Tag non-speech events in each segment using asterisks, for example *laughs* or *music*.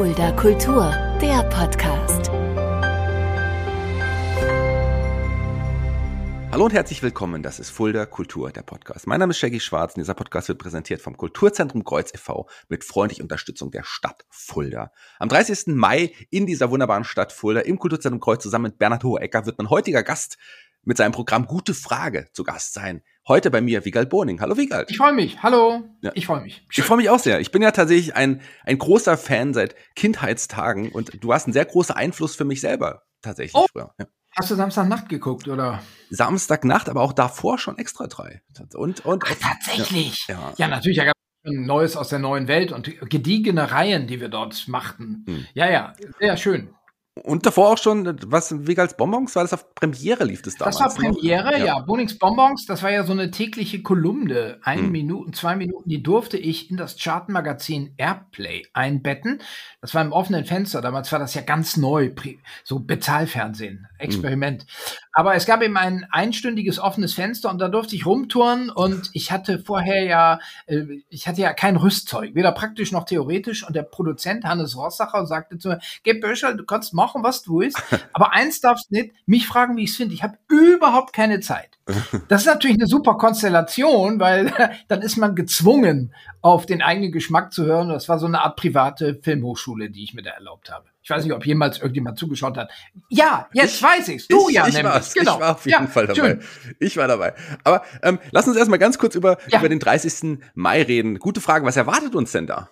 Fulda Kultur, der Podcast. Hallo und herzlich willkommen, das ist Fulda Kultur, der Podcast. Mein Name ist Shaggy Schwarz und dieser Podcast wird präsentiert vom Kulturzentrum Kreuz e.V. mit freundlicher Unterstützung der Stadt Fulda. Am 30. Mai in dieser wunderbaren Stadt Fulda im Kulturzentrum Kreuz zusammen mit Bernhard Hohecker wird mein heutiger Gast mit seinem Programm Gute Frage zu Gast sein. Heute bei mir Wiegald Boning. Hallo Wiegald. Ich freue mich. Hallo. Ja. Ich freue mich. Ich freue mich auch sehr. Ich bin ja tatsächlich ein, ein großer Fan seit Kindheitstagen und du warst ein sehr großer Einfluss für mich selber tatsächlich Oh. früher. Ja. Hast du Samstagnacht geguckt, oder? Samstagnacht, aber auch davor schon extra drei. Und, und Ach, tatsächlich. Ja, ja. Ja, natürlich. Da gab es ein Neues aus der neuen Welt und gediegene Reihen, die wir dort machten. Hm. Ja, ja. Sehr schön. Und davor auch schon, was, Wiegals Bonbons, war das auf Premiere lief das damals? Das war ne? Premiere, ja. Ja. Bonings Bonbons, das war ja so eine tägliche Kolumne. Ein Hm. Minuten, zwei Minuten, die durfte ich in das Chartmagazin Airplay einbetten. Das war im offenen Fenster. Damals war das ja ganz neu. So Bezahlfernsehen. Experiment. Aber es gab eben ein einstündiges offenes Fenster und da durfte ich rumtouren und ich hatte vorher ja, äh, ich hatte ja kein Rüstzeug, weder praktisch noch theoretisch und der Produzent Hannes Rossacher sagte zu mir, Geh Böschel, du kannst machen, was du willst, *laughs* aber eins darfst nicht, mich fragen, wie ich es finde. Ich habe überhaupt keine Zeit. *laughs* Das ist natürlich eine super Konstellation, weil *laughs* dann ist man gezwungen, auf den eigenen Geschmack zu hören. Das war so eine Art private Filmhochschule, die ich mir da erlaubt habe. Ich weiß nicht, ob jemals irgendjemand zugeschaut hat. Ja, jetzt weiß ich's. Du ich, ja ich nämlich. war's. Genau. Ich war auf jeden ja, Fall dabei. Schön. Ich war dabei. Aber ähm, lass uns erstmal ganz kurz über, Ja. über den 30. Mai reden. Gute Frage, was erwartet uns denn da?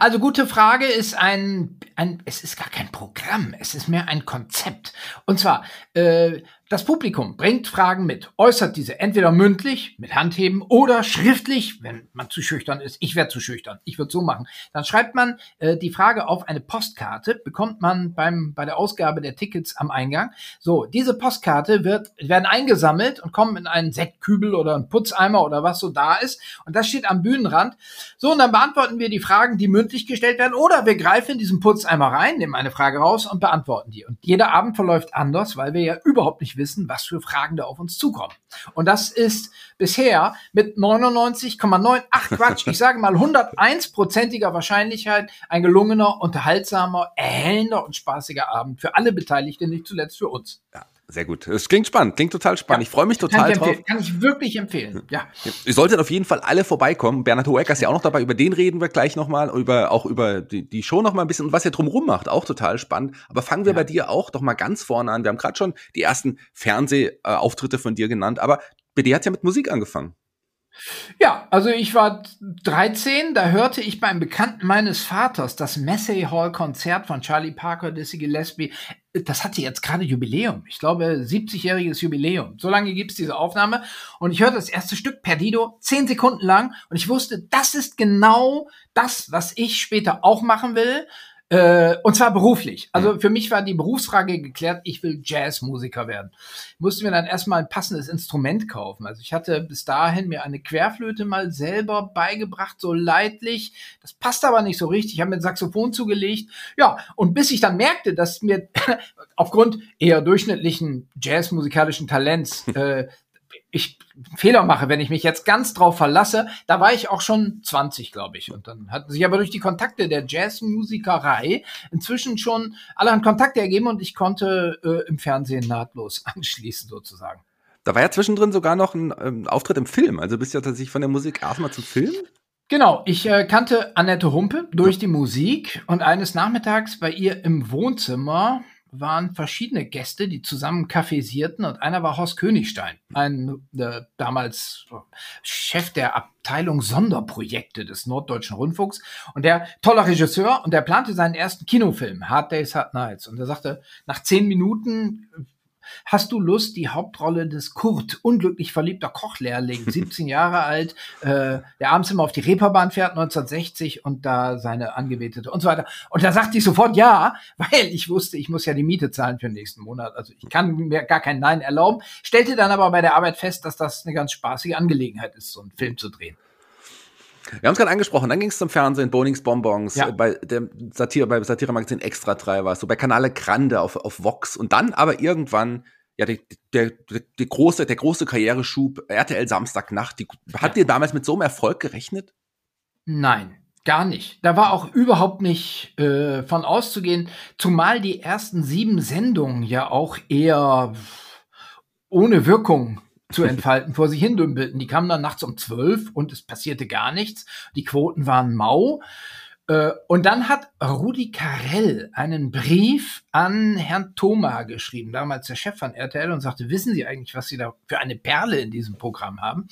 Also gute Frage ist ein, ein, es ist gar kein Programm, es ist mehr ein Konzept. Und zwar, äh, das Publikum bringt Fragen mit, äußert diese entweder mündlich mit Handheben oder schriftlich, wenn man zu schüchtern ist. Ich wäre zu schüchtern, ich würde so machen. Dann schreibt man äh, die Frage auf eine Postkarte, bekommt man beim, bei der Ausgabe der Tickets am Eingang. So, diese Postkarte wird, werden eingesammelt und kommen in einen Sektkübel oder einen Putzeimer oder was so da ist. Und das steht am Bühnenrand. So, und dann beantworten wir die Fragen, die mündlich gestellt werden, oder wir greifen in diesen Putzeimer rein, nehmen eine Frage raus und beantworten die. Und jeder Abend verläuft anders, weil wir ja überhaupt nicht wissen, was für Fragen da auf uns zukommen. Und das ist bisher mit 99,98 *laughs* Quatsch, ich sage mal 101-prozentiger Wahrscheinlichkeit ein gelungener, unterhaltsamer, erhellender und spaßiger Abend für alle Beteiligten, nicht zuletzt für uns. Ja, sehr gut. Es klingt spannend, klingt total spannend. Ich freue mich Kann total ich, drauf. kann ich wirklich empfehlen. Ja. Ihr solltet auf jeden Fall alle vorbeikommen. Bernhard Hohecker ist ja auch noch dabei. Über den reden wir gleich nochmal. Über, auch über die, die Show nochmal ein bisschen und was er drumherum macht. Auch total spannend. Aber fangen wir Ja. bei dir auch doch mal ganz vorne an. Wir haben gerade schon die ersten Fernsehauftritte von dir genannt. Aber BD hat ja mit Musik angefangen. Ja, also ich war 13, da hörte ich beim Bekannten meines Vaters das Massey Hall Konzert von Charlie Parker, Dizzy Gillespie. Das hatte jetzt gerade Jubiläum. Ich glaube, 70-jähriges Jubiläum. So lange gibt's diese Aufnahme. Und ich hörte das erste Stück Perdido, zehn Sekunden lang. Und ich wusste, das ist genau das, was ich später auch machen will. Äh, und zwar beruflich. Also für mich war die Berufsfrage geklärt, ich will Jazzmusiker werden. Ich musste mir dann erstmal ein passendes Instrument kaufen. Also ich hatte bis dahin mir eine Querflöte mal selber beigebracht, so leidlich. Das passt aber nicht so richtig. Ich habe mir ein Saxophon zugelegt. Ja, und bis ich dann merkte, dass mir *laughs* aufgrund eher durchschnittlichen jazzmusikalischen Talents *laughs* äh, ich Fehler mache, wenn ich mich jetzt ganz drauf verlasse, da war ich auch schon 20, glaube ich. Und dann hatten sich aber durch die Kontakte der Jazzmusikerei inzwischen schon allerhand Kontakte ergeben und ich konnte äh, im Fernsehen nahtlos *laughs* anschließen sozusagen. Da war ja zwischendrin sogar noch ein ähm, Auftritt im Film. Also bist du ja tatsächlich von der Musik erstmal zum Film. Genau, ich äh, kannte Annette Humpe durch die Musik und eines Nachmittags bei ihr im Wohnzimmer waren verschiedene Gäste, die zusammen kaffeesierten und einer war Horst Königstein, ein äh, damals Chef der Abteilung Sonderprojekte des Norddeutschen Rundfunks und der toller Regisseur und der plante seinen ersten Kinofilm, Hard Days, Hard Nights. Und er sagte, nach zehn Minuten Hast du Lust, die Hauptrolle des Kurt, unglücklich verliebter Kochlehrling, *laughs* 17 Jahre alt, äh, der abends immer auf die Reeperbahn fährt, 1960 und da seine Angebetete und so weiter. Und da sagte ich sofort ja, weil ich wusste, ich muss ja die Miete zahlen für den nächsten Monat. Also ich kann mir gar kein Nein erlauben. Stellte dann aber bei der Arbeit fest, dass das eine ganz spaßige Angelegenheit ist, so einen Film zu drehen. Wir haben es gerade angesprochen, dann ging es zum Fernsehen, Bonings Bonbons, Ja. bei dem Satire, bei Satire-Magazin Extra 3 warst du, bei Kanale Grande auf, auf Vox und dann aber irgendwann, ja, der, der, der, große, der große Karriereschub, RTL Samstagnacht, die, hat dir damals mit so einem Erfolg gerechnet? Nein. Gar nicht. Da war auch überhaupt nicht äh, von auszugehen, zumal die ersten sieben Sendungen ja auch eher ohne Wirkung zu entfalten vor sich hin dümpelten. Die kamen dann nachts um zwölf und es passierte gar nichts. Die Quoten waren mau. Äh, und dann hat Rudi Carell einen Brief an Herrn Thoma geschrieben, damals der Chef von RTL, und sagte, wissen Sie eigentlich, was Sie da für eine Perle in diesem Programm haben?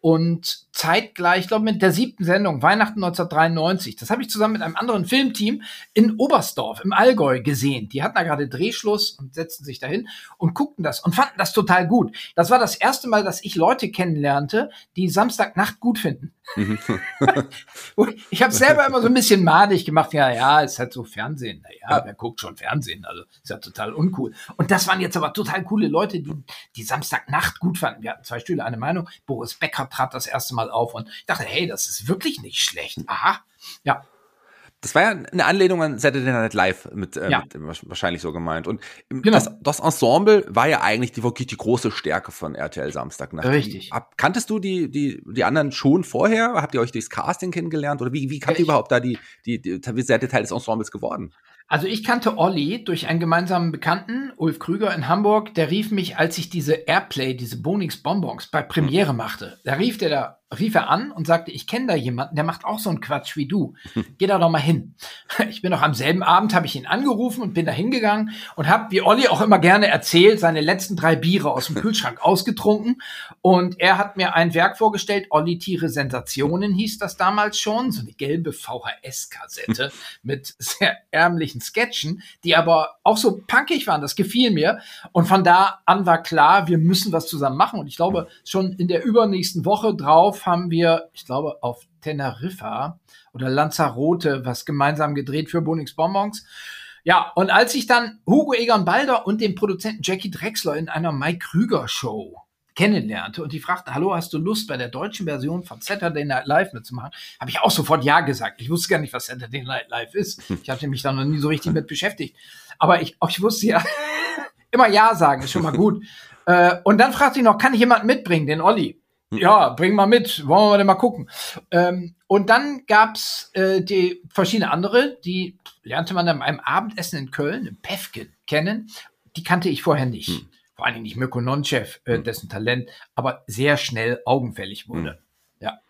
Und zeitgleich, ich glaube, mit der siebten Sendung, Weihnachten 1993, das habe ich zusammen mit einem anderen Filmteam in Oberstdorf im Allgäu gesehen. Die hatten da gerade Drehschluss und setzten sich dahin und guckten das und fanden das total gut. Das war das erste Mal, dass ich Leute kennenlernte, die Samstagnacht gut finden. Mhm. *laughs* ich habe selber immer so ein bisschen madig gemacht, ja, ja, ist halt so Fernsehen. Naja, wer guckt schon Fernsehen? Also ist ja total uncool. Und das waren jetzt aber total coole Leute, die die Samstagnacht gut fanden. Wir hatten zwei Stühle, eine Meinung. Boris Becker trat das erste Mal auf und ich dachte, hey, das ist wirklich nicht schlecht. Aha, ja. Das war ja eine Anlehnung an Saturday Night Live mit, äh, ja. mit wahrscheinlich so gemeint. Und genau. das, das, Ensemble war ja eigentlich die, wirklich die große Stärke von RTL Samstagnacht. Richtig. Ab, kanntest du die, die, die anderen schon vorher? Habt ihr euch durchs Casting kennengelernt? Oder wie, wie kamt ihr überhaupt da die, die, die, wie seid ihr Teil des Ensembles geworden? Also ich kannte Olli durch einen gemeinsamen Bekannten, Ulf Krüger in Hamburg, der rief mich, als ich diese Airplay, diese Bonix Bonbons bei Premiere machte. Da rief der da rief er an und sagte, ich kenne da jemanden, der macht auch so einen Quatsch wie du. *laughs* Geh da doch mal hin. Ich bin noch am selben Abend, habe ich ihn angerufen und bin da hingegangen und habe, wie Olli auch immer gerne erzählt, seine letzten drei Biere aus dem *laughs* Kühlschrank ausgetrunken. Und er hat mir ein Werk vorgestellt, Olli Tiere Sensationen hieß das damals schon, so eine gelbe VHS-Kassette *laughs* mit sehr ärmlichen Sketchen, die aber auch so punkig waren, das gefiel mir. Und von da an war klar, wir müssen was zusammen machen. Und ich glaube, schon in der übernächsten Woche drauf darauf haben wir, ich glaube, auf Teneriffa oder Lanzarote was gemeinsam gedreht für Bonix Bonbons. Ja, und als ich dann Hugo Egon Balder und den Produzenten Jackie Drexler in einer Mike Krüger Show kennenlernte und die fragten, hallo, hast du Lust bei der deutschen Version von Saturday Night Live mitzumachen? Habe ich auch sofort Ja gesagt. Ich wusste gar nicht, was Saturday Night Live ist. *laughs* Ich hatte mich da noch nie so richtig mit beschäftigt. Aber ich, auch ich wusste ja, *laughs* immer Ja sagen ist schon mal gut. *laughs* Äh, und dann fragte ich noch, kann ich jemanden mitbringen, den Olli? Hm. Ja, bring mal mit, wollen wir denn mal gucken. Ähm, und dann gab's äh, die verschiedene andere, die lernte man dann beim Abendessen in Köln, im Pefken, kennen. Die kannte ich vorher nicht. Hm. Vor allen Dingen nicht Mirko Nonchev, äh, hm. dessen Talent aber sehr schnell augenfällig wurde. Hm. Ja.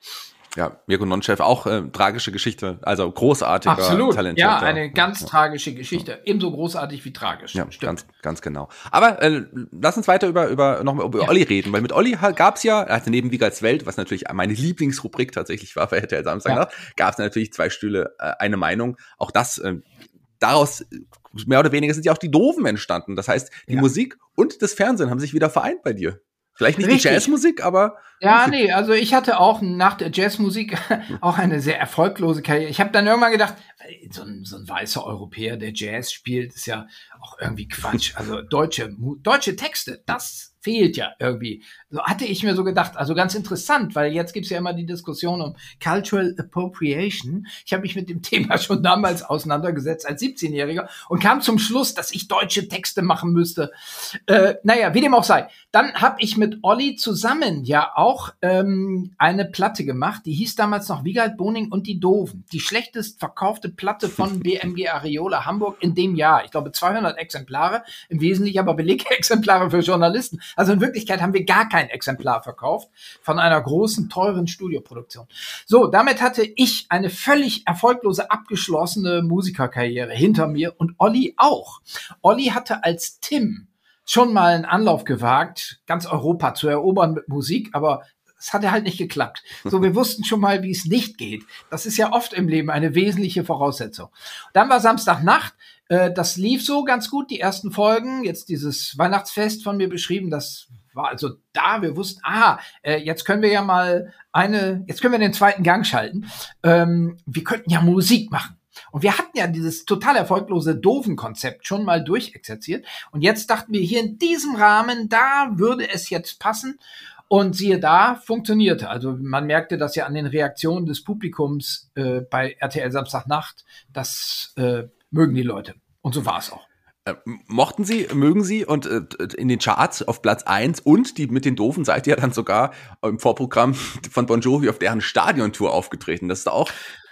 Ja, Mirko Nonchev auch äh, tragische Geschichte, also großartiger, Absolut. talentierter. Ja, eine ganz ja. tragische Geschichte, ebenso großartig wie tragisch. Ja, Stimmt. ganz, ganz genau. Aber äh, lass uns weiter über über noch mal über ja. Olli reden, weil mit Olli gab's ja, er hatte neben Wiegerts Welt, was natürlich meine Lieblingsrubrik tatsächlich war bei RTL Samstag, ja. gab's natürlich zwei Stühle, äh, eine Meinung. Auch das äh, daraus mehr oder weniger sind ja auch die Doofen entstanden. Das heißt, die ja. Musik und das Fernsehen haben sich wieder vereint bei dir. Vielleicht nicht Richtig. die Jazzmusik, aber. Ja, Musik. nee, also ich hatte auch nach der Jazzmusik *laughs* auch eine sehr erfolglose Karriere. Ich habe dann irgendwann gedacht, so ein, so ein weißer Europäer, der Jazz spielt, ist ja auch irgendwie Quatsch. Also deutsche, deutsche Texte, das fehlt ja irgendwie. So hatte ich mir so gedacht. Also ganz interessant, weil jetzt gibt's ja immer die Diskussion um Cultural Appropriation. Ich habe mich mit dem *laughs* Thema schon damals auseinandergesetzt als 17-Jähriger und kam zum Schluss, dass ich deutsche Texte machen müsste. Äh, naja, wie dem auch sei. Dann habe ich mit Olli zusammen ja auch ähm, eine Platte gemacht, die hieß damals noch Wiegald Boning und die Doofen. Die schlechtest verkaufte Platte von *laughs* BMG Areola Hamburg in dem Jahr. Ich glaube 200 Exemplare, im Wesentlichen aber Belegexemplare *laughs* für Journalisten. Also in Wirklichkeit haben wir gar kein Exemplar verkauft von einer großen, teuren Studioproduktion. So, damit hatte ich eine völlig erfolglose, abgeschlossene Musikerkarriere hinter mir und Olli auch. Olli hatte als Tim schon mal einen Anlauf gewagt, ganz Europa zu erobern mit Musik, aber es hatte halt nicht geklappt. So, wir wussten schon mal, wie es nicht geht. Das ist ja oft im Leben eine wesentliche Voraussetzung. Dann war Samstagnacht. Äh, das lief so ganz gut, die ersten Folgen. Jetzt dieses Weihnachtsfest von mir beschrieben, das war also da. Wir wussten, ah, äh, jetzt können wir ja mal eine, jetzt können wir den zweiten Gang schalten. Ähm, wir könnten ja Musik machen. Und wir hatten ja dieses total erfolglose Doofen-Konzept schon mal durchexerziert. Und jetzt dachten wir hier in diesem Rahmen, da würde es jetzt passen. Und siehe da, funktionierte. Also man merkte das ja an den Reaktionen des Publikums äh, bei RTL Samstagnacht. Das äh, mögen die Leute. Und so war es auch. Äh, mochten Sie, mögen Sie und äh, in den Charts auf Platz eins und die mit den Doofen seid ihr dann sogar im Vorprogramm von Bon Jovi auf deren Stadiontour aufgetreten. Das ist auch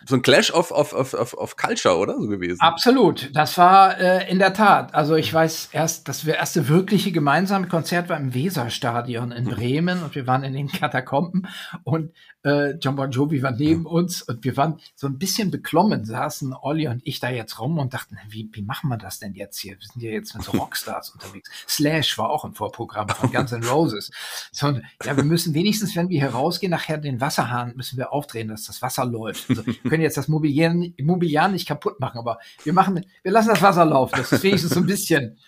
so ein Clash of, of, of, of, of Culture, oder? So gewesen. Absolut. Das war äh, in der Tat. Also ich weiß erst, das erste wirkliche gemeinsame Konzert war im Weserstadion in Bremen und wir waren in den Katakomben und äh, John Bon Jovi war neben uns und wir waren so ein bisschen beklommen, saßen Olli und ich da jetzt rum und dachten, wie, wie machen wir das denn jetzt hier? Wir sind ja jetzt mit so *laughs* Rockstars unterwegs. Slash war auch im Vorprogramm von Guns N' Roses. So, ja, wir müssen wenigstens, wenn wir hier rausgehen, nachher den Wasserhahn müssen wir aufdrehen, dass das Wasser läuft. Also, können jetzt das Mobiliar, Mobiliar nicht kaputt machen, aber wir machen, wir lassen das Wasser laufen. Das ist wenigstens so ein bisschen,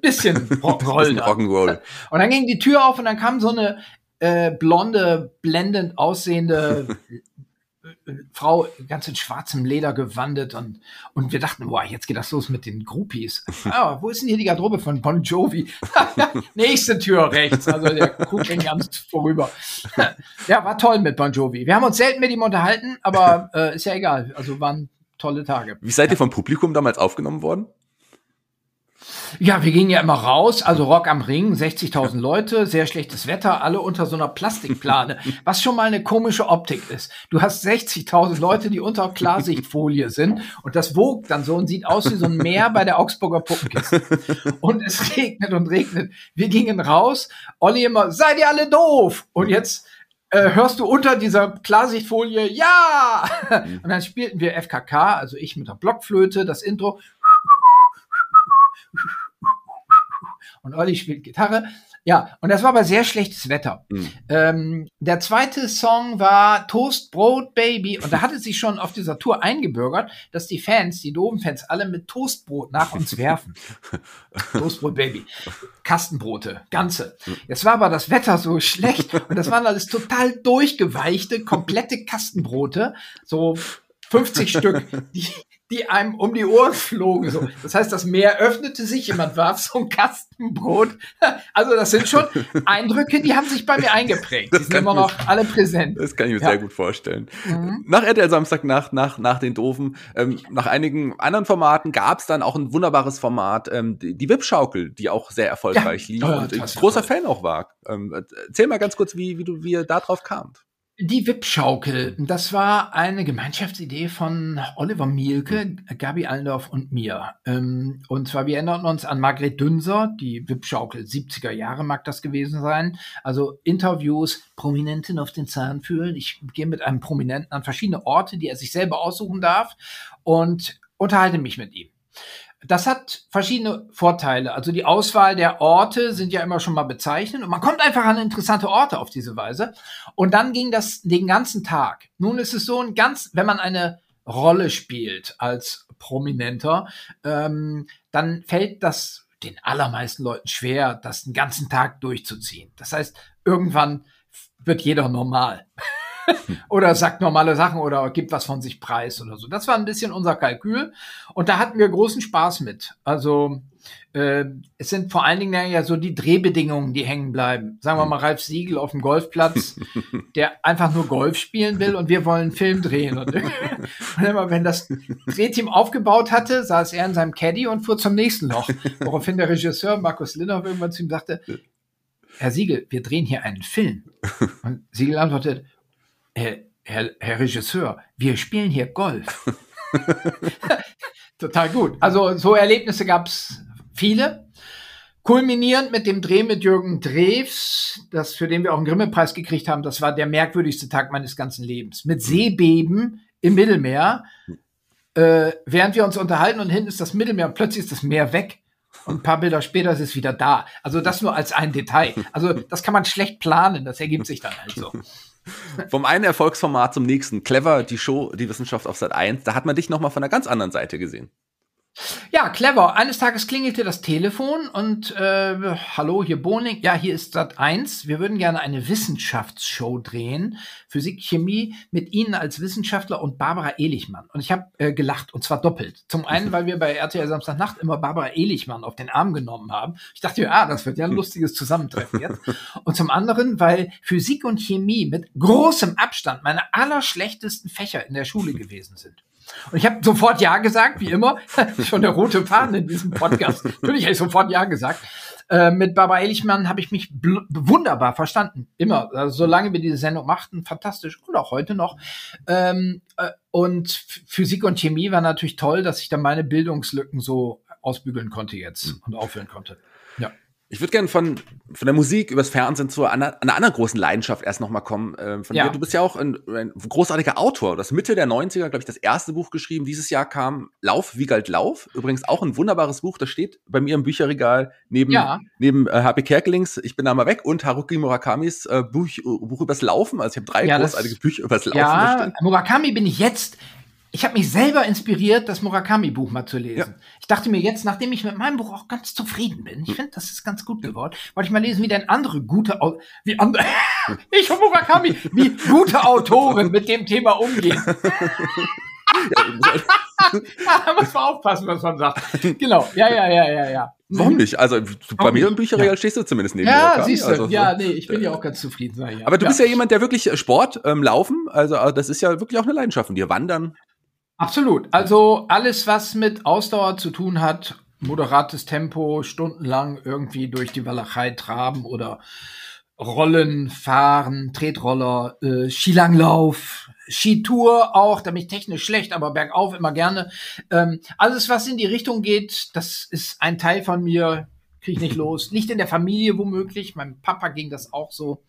bisschen *laughs* Rock'n'Roll. Rock'n'Roll. Und dann ging die Tür auf und dann kam so eine äh, blonde, blendend aussehende *laughs* Frau ganz in schwarzem Leder gewandet und, und wir dachten, boah, jetzt geht das los mit den Groupies. *laughs* Ah, wo ist denn hier die Garderobe von Bon Jovi? *laughs* Nächste Tür rechts. Also der Krug ging ganz vorüber. *laughs* ja, war toll mit Bon Jovi. Wir haben uns selten mit ihm unterhalten, aber äh, ist ja egal. Also waren tolle Tage. Wie seid ihr vom Publikum damals aufgenommen worden? Ja, wir gingen ja immer raus, also Rock am Ring, 60.000 Leute, sehr schlechtes Wetter, alle unter so einer Plastikplane, *laughs* was schon mal eine komische Optik ist. Du hast 60.000 Leute, die unter Klarsichtfolie sind und das wogt dann so und sieht aus wie so ein Meer bei der Augsburger Puppenkiste. Und es regnet und regnet. Wir gingen raus, Olli immer, seid ihr alle doof? Und jetzt äh, hörst du unter dieser Klarsichtfolie, ja! Und dann spielten wir FKK, also ich mit der Blockflöte, das Intro und Olli spielt Gitarre. Ja, und das war aber sehr schlechtes Wetter. Mhm. Ähm, der zweite Song war Toast Brot Baby und da hatte sich schon auf dieser Tour eingebürgert, dass die Fans, die doofen Fans, alle mit Toastbrot nach uns *laughs* werfen. Toastbrot Baby. Kastenbrote, ganze. Jetzt war aber das Wetter so schlecht und das waren alles total durchgeweichte, komplette Kastenbrote, so 50 Stück, die, die einem um die Ohren flogen. So. Das heißt, das Meer öffnete sich, jemand warf so ein Kastenbrot. Also das sind schon Eindrücke, die haben sich bei mir eingeprägt. Die sind immer noch alle präsent. Das kann ich mir ja. sehr gut vorstellen. Mhm. Nach RTL Samstag, nach, nach, nach den Doofen, ähm, nach einigen anderen Formaten gab es dann auch ein wunderbares Format, ähm, die, die Wip-Schaukel, die auch sehr erfolgreich ja. lief oh, und ich großer Fan auch war. Ähm, erzähl mal ganz kurz, wie, wie du wie ihr da drauf kamt. Die Wip-Schaukel, das war eine Gemeinschaftsidee von Oliver Mielke, Gabi Allendorf und mir. Ähm, und zwar, wir erinnern uns an Margret Dünser, die Wip-Schaukel, 70er Jahre mag das gewesen sein. Also Interviews, Prominenten auf den Zahn fühlen. Ich gehe mit einem Prominenten an verschiedene Orte, die er sich selber aussuchen darf und unterhalte mich mit ihm das hat verschiedene Vorteile. Also die Auswahl der Orte sind ja immer schon mal bezeichnend und man kommt einfach an interessante Orte auf diese Weise. Und dann ging das den ganzen Tag. Nun ist es so ein ganz, wenn man eine Rolle spielt als Prominenter, ähm, dann fällt das den allermeisten Leuten schwer, das den ganzen Tag durchzuziehen. Das heißt, irgendwann wird jeder normal. *laughs* oder sagt normale Sachen oder gibt was von sich preis oder so. Das war ein bisschen unser Kalkül und da hatten wir großen Spaß mit. Also äh, es sind vor allen Dingen ja so die Drehbedingungen, die hängen bleiben. Sagen wir mal Ralf Siegel auf dem Golfplatz, *laughs* der einfach nur Golf spielen will und wir wollen einen Film drehen. Und, *laughs* und immer, wenn das Drehteam aufgebaut hatte, saß er in seinem Caddy und fuhr zum nächsten Loch. Woraufhin der Regisseur Markus Linhoff irgendwann zu ihm sagte, Herr Siegel, wir drehen hier einen Film. Und Siegel antwortet, Herr, Herr, Herr Regisseur, wir spielen hier Golf. *laughs* Total gut. Also so Erlebnisse gab es viele. Kulminierend mit dem Dreh mit Jürgen Drews, das, für den wir auch einen Grimme-Preis gekriegt haben, das war der merkwürdigste Tag meines ganzen Lebens. Mit Seebeben im Mittelmeer, äh, während wir uns unterhalten und hinten ist das Mittelmeer und plötzlich ist das Meer weg. Und ein paar Bilder später ist es wieder da. Also das nur als ein Detail. Also das kann man schlecht planen, das ergibt sich dann halt so. *laughs* Vom einen Erfolgsformat zum nächsten. Clever, die Show, die Wissenschaft auf Sat 1. Da hat man dich nochmal von einer ganz anderen Seite gesehen. Ja, clever. Eines Tages klingelte das Telefon und äh, hallo, hier Boning. Ja, hier ist Sat 1. Wir würden gerne eine Wissenschaftsshow drehen. Physik, Chemie mit Ihnen als Wissenschaftler und Barbara Ehlichmann. Und ich habe äh, gelacht und zwar doppelt. Zum einen, weil wir bei RTL Samstagnacht immer Barbara Ehlichmann auf den Arm genommen haben. Ich dachte, ja, das wird ja ein *laughs* lustiges Zusammentreffen jetzt. Und zum anderen, weil Physik und Chemie mit großem Abstand meine allerschlechtesten Fächer in der Schule gewesen sind. Und ich habe sofort Ja gesagt, wie immer. *laughs* Schon der rote Faden in diesem Podcast. *laughs* Natürlich habe ich sofort Ja gesagt. Äh, mit Barbara Ehrlichmann habe ich mich wunderbar verstanden. Immer. Also, solange wir diese Sendung machten, fantastisch. Und auch heute noch. Ähm, äh, und Physik und Chemie war natürlich toll, dass ich dann meine Bildungslücken so ausbügeln konnte jetzt mhm. und aufhören konnte. Ich würde gerne von, von der Musik übers Fernsehen zu einer, einer anderen großen Leidenschaft erst nochmal kommen. Äh, von ja. dir. Du bist ja auch ein, ein großartiger Autor. Das Mitte der 90er, glaube ich, das erste Buch geschrieben. Dieses Jahr kam Lauf, wie galt Lauf. Übrigens auch ein wunderbares Buch. Das steht bei mir im Bücherregal neben, ja. neben äh, HP Kerkelings, Ich bin da mal weg und Haruki Murakamis äh, Buch, Buch übers Laufen. Also ich habe drei ja, großartige Bücher übers Laufen. Ja, Murakami bin ich jetzt ich habe mich selber inspiriert, das Murakami-Buch mal zu lesen. Ja. Ich dachte mir jetzt, nachdem ich mit meinem Buch auch ganz zufrieden bin, ich hm. finde, das ist ganz gut geworden, wollte ich mal lesen, wie denn andere gute, Au wie *laughs* andere, *laughs* ich und Murakami, wie gute Autoren mit dem Thema umgehen. *laughs* ja, da muss man aufpassen, was man sagt. Genau, ja, ja, ja, ja, ja. Warum nicht? Also bei mir im Bücherregal ja. stehst du zumindest neben Ja, Murakami. siehst du. Also, ja, nee, ich bin ja auch ganz zufrieden. Ja. Aber du bist ja jemand, der wirklich Sport, ähm, Laufen, also das ist ja wirklich auch eine Leidenschaft von dir. Wandern. Absolut. Also alles, was mit Ausdauer zu tun hat, moderates Tempo, stundenlang irgendwie durch die Walachei traben oder Rollen, Fahren, Tretroller, äh, Skilanglauf, Skitour auch, da bin ich technisch schlecht, aber bergauf immer gerne. Ähm, alles, was in die Richtung geht, das ist ein Teil von mir, kriege ich nicht los. Nicht in der Familie womöglich, meinem Papa ging das auch so.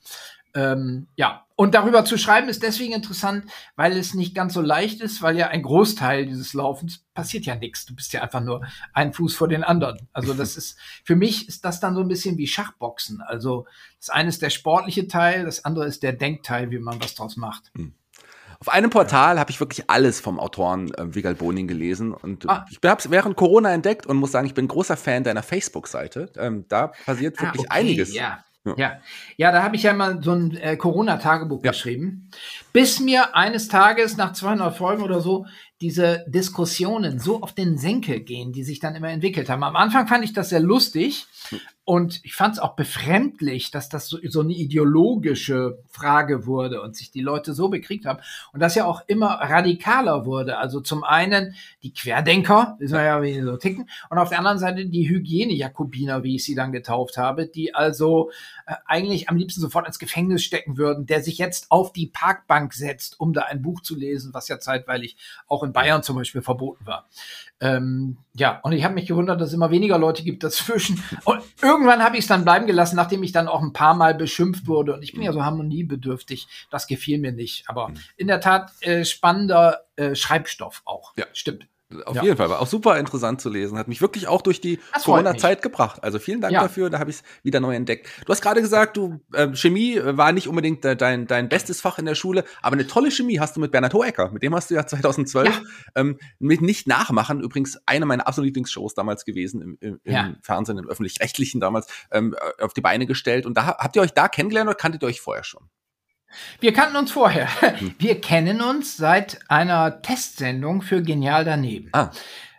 Ähm, ja, und darüber zu schreiben ist deswegen interessant, weil es nicht ganz so leicht ist, weil ja ein Großteil dieses Laufens passiert ja nichts. Du bist ja einfach nur ein Fuß vor den anderen. Also das *laughs* ist, für mich ist das dann so ein bisschen wie Schachboxen. Also das eine ist der sportliche Teil, das andere ist der Denkteil, wie man was draus macht. Hm. Auf einem Portal habe ich wirklich alles vom Autoren äh, Wigal Boning gelesen und ah. ich habe es während Corona entdeckt und muss sagen, ich bin großer Fan deiner Facebook-Seite. Ähm, da passiert ah, wirklich ah, okay, einiges. Ja. Ja. ja, da habe ich ja mal so ein äh, Corona-Tagebuch ja. geschrieben, bis mir eines Tages nach 200 Folgen oder so diese Diskussionen so auf den Senkel gehen, die sich dann immer entwickelt haben. Am Anfang fand ich das sehr lustig, und ich fand es auch befremdlich, dass das so, so, eine ideologische Frage wurde und sich die Leute so bekriegt haben. Und das ja auch immer radikaler wurde. Also zum einen die Querdenker, wissen wir ja, wie die so ticken. Und auf der anderen Seite die Hygiene-Jakobiner, wie ich sie dann getauft habe, die also äh, eigentlich am liebsten sofort ins Gefängnis stecken würden, der sich jetzt auf die Parkbank setzt, um da ein Buch zu lesen, was ja zeitweilig auch in Bayern zum Beispiel verboten war. Ähm, ja, und ich habe mich gewundert, dass es immer weniger Leute gibt dazwischen. Und irgendwann habe ich es dann bleiben gelassen, nachdem ich dann auch ein paar Mal beschimpft wurde. Und ich bin ja so harmoniebedürftig. Das gefiel mir nicht. Aber mhm. in der Tat äh, spannender äh, Schreibstoff auch. Ja. Stimmt. Auf ja. jeden Fall, war auch super interessant zu lesen. Hat mich wirklich auch durch die Corona-Zeit gebracht. Also vielen Dank ja. dafür, da habe ich es wieder neu entdeckt. Du hast gerade gesagt, du äh, Chemie war nicht unbedingt äh, dein, dein bestes Fach in der Schule, aber eine tolle Chemie hast du mit Bernhard Hoecker. Mit dem hast du ja 2012 ja. Ähm, mit Nicht nachmachen, übrigens eine meiner absoluten Lieblingsshows damals gewesen im, im, im Fernsehen, im öffentlich-rechtlichen damals, ähm, auf die Beine gestellt. Und da habt ihr euch da kennengelernt oder kanntet ihr euch vorher schon? Wir kannten uns vorher. Hm. Wir kennen uns seit einer Testsendung für Genial daneben. Ah.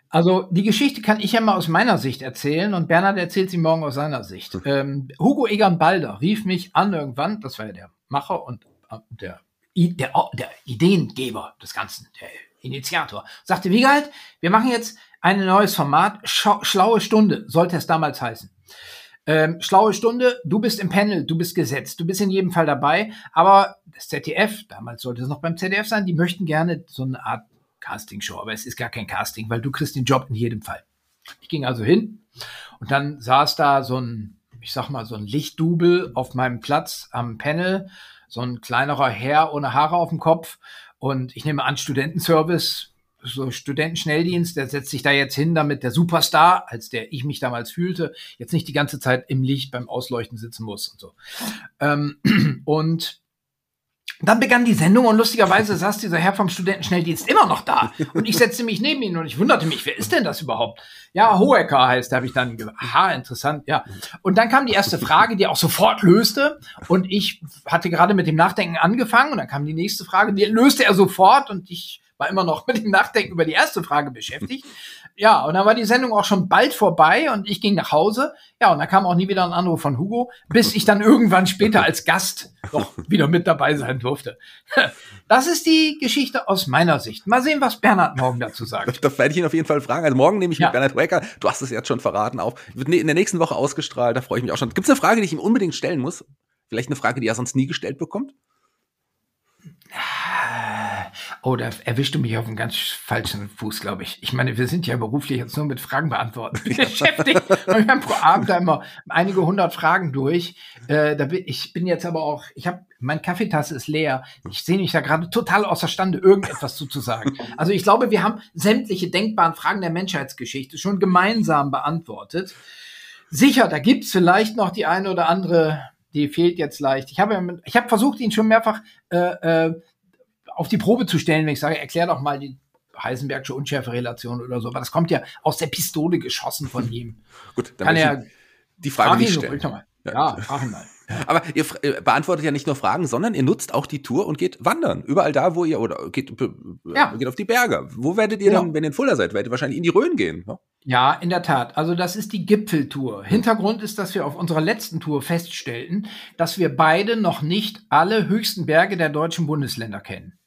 Also die Geschichte kann ich ja mal aus meiner Sicht erzählen und Bernhard erzählt sie morgen aus seiner Sicht. Hm. Ähm, Hugo Egan Balder rief mich an irgendwann, das war ja der Macher und äh, der, der, der Ideengeber des Ganzen, der Initiator, sagte, wie geil, wir machen jetzt ein neues Format, Schau Schlaue Stunde, sollte es damals heißen. Ähm, schlaue Stunde, du bist im Panel, du bist gesetzt, du bist in jedem Fall dabei, aber das ZDF, damals sollte es noch beim ZDF sein, die möchten gerne so eine Art Castingshow, aber es ist gar kein Casting, weil du kriegst den Job in jedem Fall. Ich ging also hin und dann saß da so ein, ich sag mal, so ein Lichtdubel auf meinem Platz am Panel, so ein kleinerer Herr ohne Haare auf dem Kopf. Und ich nehme an Studentenservice, so Studentenschnelldienst, der setzt sich da jetzt hin, damit der Superstar, als der ich mich damals fühlte, jetzt nicht die ganze Zeit im Licht beim Ausleuchten sitzen muss und so. Ähm, *clears throat* und dann begann die Sendung und lustigerweise saß dieser Herr vom Studentenschnelldienst immer noch da. Und ich setzte mich neben ihn und ich wunderte mich, wer ist denn das überhaupt? Ja, Hohecker heißt, da habe ich dann, aha, interessant, ja. Und dann kam die erste Frage, die auch sofort löste. Und ich hatte gerade mit dem Nachdenken angefangen und dann kam die nächste Frage, die löste er sofort und ich war immer noch *laughs* mit dem Nachdenken über die erste Frage beschäftigt. Ja, und dann war die Sendung auch schon bald vorbei und ich ging nach Hause. Ja, und da kam auch nie wieder ein Anruf von Hugo, bis ich dann irgendwann später als Gast noch wieder mit dabei sein durfte. *laughs* Das ist die Geschichte aus meiner Sicht. Mal sehen, was Bernhard morgen dazu sagt. Das werde ich ihn auf jeden Fall fragen. Also morgen nehme ich ja. mit Bernhard Wacker, du hast es jetzt schon verraten, auf. Wird in der nächsten Woche ausgestrahlt, da freue ich mich auch schon. Gibt es eine Frage, die ich ihm unbedingt stellen muss? Vielleicht eine Frage, die er sonst nie gestellt bekommt? Oh, da erwischst du mich auf einem ganz falschen Fuß, glaube ich. Ich meine, wir sind ja beruflich jetzt nur mit Fragen beantworten *laughs* beschäftigt. Und wir haben pro Abend da immer einige hundert Fragen durch. Äh, da bin, ich bin jetzt aber auch, ich habe, mein Kaffeetasse ist leer. Ich sehe mich da gerade total außerstande, irgendetwas zu sagen. Also ich glaube, wir haben sämtliche denkbaren Fragen der Menschheitsgeschichte schon gemeinsam beantwortet. Sicher, da gibt's vielleicht noch die eine oder andere die fehlt jetzt leicht. Ich habe ich hab versucht, ihn schon mehrfach äh, äh, auf die Probe zu stellen, wenn ich sage, erklär doch mal die Heisenbergsche Unschärferelation oder so, aber das kommt ja aus der Pistole geschossen von ihm. *laughs* Gut, dann kann er die Frage nicht stellen. Ja, ja, frag ihn mal. *laughs* Aber ihr beantwortet ja nicht nur Fragen, sondern ihr nutzt auch die Tour und geht wandern. Überall da, wo ihr, oder geht, ja. geht auf die Berge. Wo werdet ihr ja. dann, wenn ihr in Fulda seid, werdet ihr wahrscheinlich in die Rhön gehen? Ne? Ja, in der Tat. Also das ist die Gipfeltour. Hintergrund ist, dass wir auf unserer letzten Tour feststellten, dass wir beide noch nicht alle höchsten Berge der deutschen Bundesländer kennen.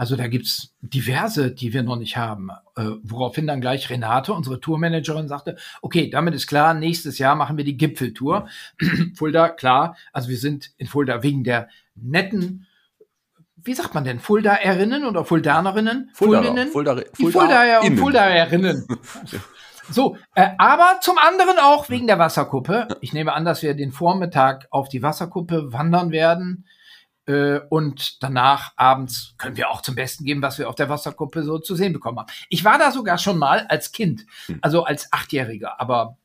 Also da gibt's diverse, die wir noch nicht haben. Äh, woraufhin dann gleich Renate, unsere Tourmanagerin, sagte, okay, damit ist klar, nächstes Jahr machen wir die Gipfeltour. *clears throat* Fulda, klar, also wir sind in Fulda wegen der netten wie sagt man denn, Fuldaerinnen oder Fuldanerinnen? Fulda, Fuldinnen? Fulda, Fulda, Fuldaer und Fuldaerinnen. *laughs* So, äh, aber zum anderen auch wegen der Wasserkuppe. Ich nehme an, dass wir den Vormittag auf die Wasserkuppe wandern werden. Äh, und danach abends können wir auch zum Besten geben, was wir auf der Wasserkuppe so zu sehen bekommen haben. Ich war da sogar schon mal als Kind, hm. also als Achtjähriger, aber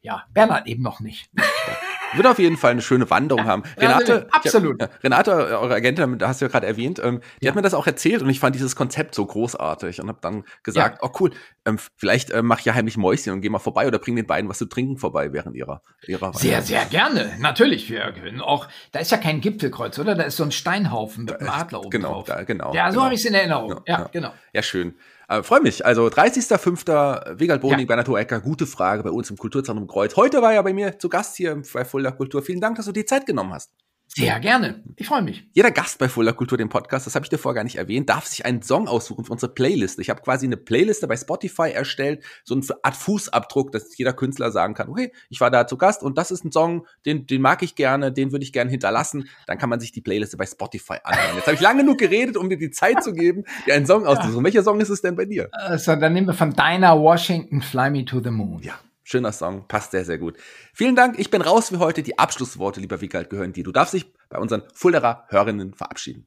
ja, Bernhard eben noch nicht. *laughs* Wird auf jeden Fall eine schöne Wanderung ja, haben. Renate, ja, absolut. Ja, Renate, eure Agentin, da hast du ja gerade erwähnt, ähm, die hat mir das auch erzählt und ich fand dieses Konzept so großartig und habe dann gesagt, oh cool, ähm, vielleicht äh, mach ich ja heimlich Mäuschen und geh mal vorbei oder bring den beiden was zu trinken vorbei während ihrer ihrer Sehr, sehr gerne. Natürlich, wir können auch. Da ist ja kein Gipfelkreuz, oder? Da ist so ein Steinhaufen mit einem Adler oben genau, drauf. Da, genau. Ja, so genau. habe ich es in Erinnerung. Ja, genau. Ja, schön. Äh, Freue mich. Also 30.05. Wegald Boning, ja. Bernhard Ecker, gute Frage bei uns im Kulturzentrum Kreuz. Heute war ja bei mir zu Gast hier bei Fulda Kultur. Vielen Dank, dass du dir Zeit genommen hast. Sehr gerne. Ich freue mich. Jeder Gast bei Fuller Kultur, dem Podcast, das habe ich dir vorher gar nicht erwähnt, darf sich einen Song aussuchen für unsere Playliste. Ich habe quasi eine Playliste bei Spotify erstellt, so eine Art Fußabdruck, dass jeder Künstler sagen kann, okay, ich war da zu Gast und das ist ein Song, den, den mag ich gerne, den würde ich gerne hinterlassen. Dann kann man sich die Playliste bei Spotify anhören. Jetzt habe ich lange genug geredet, um dir die Zeit zu geben, dir einen Song auszusuchen. Ja. Welcher Song ist es denn bei dir? Also, dann nehmen wir von Dinah Washington Fly Me to the Moon. Ja. Schöner Song, passt sehr, sehr gut. Vielen Dank, ich bin raus für heute. Die Abschlussworte, lieber Wiegald, gehören dir. Du darfst dich bei unseren Fulderer Hörerinnen verabschieden.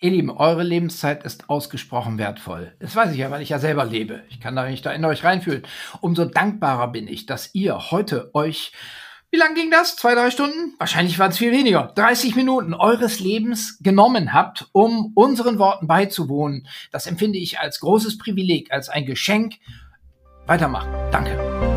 Ihr Lieben, eure Lebenszeit ist ausgesprochen wertvoll. Das weiß ich ja, weil ich ja selber lebe. Ich kann da nicht da in euch reinfühlen. Umso dankbarer bin ich, dass ihr heute euch, wie lang ging das? Zwei, drei Stunden? Wahrscheinlich waren es viel weniger. 30 Minuten eures Lebens genommen habt, um unseren Worten beizuwohnen. Das empfinde ich als großes Privileg, als ein Geschenk. Weitermachen. Danke.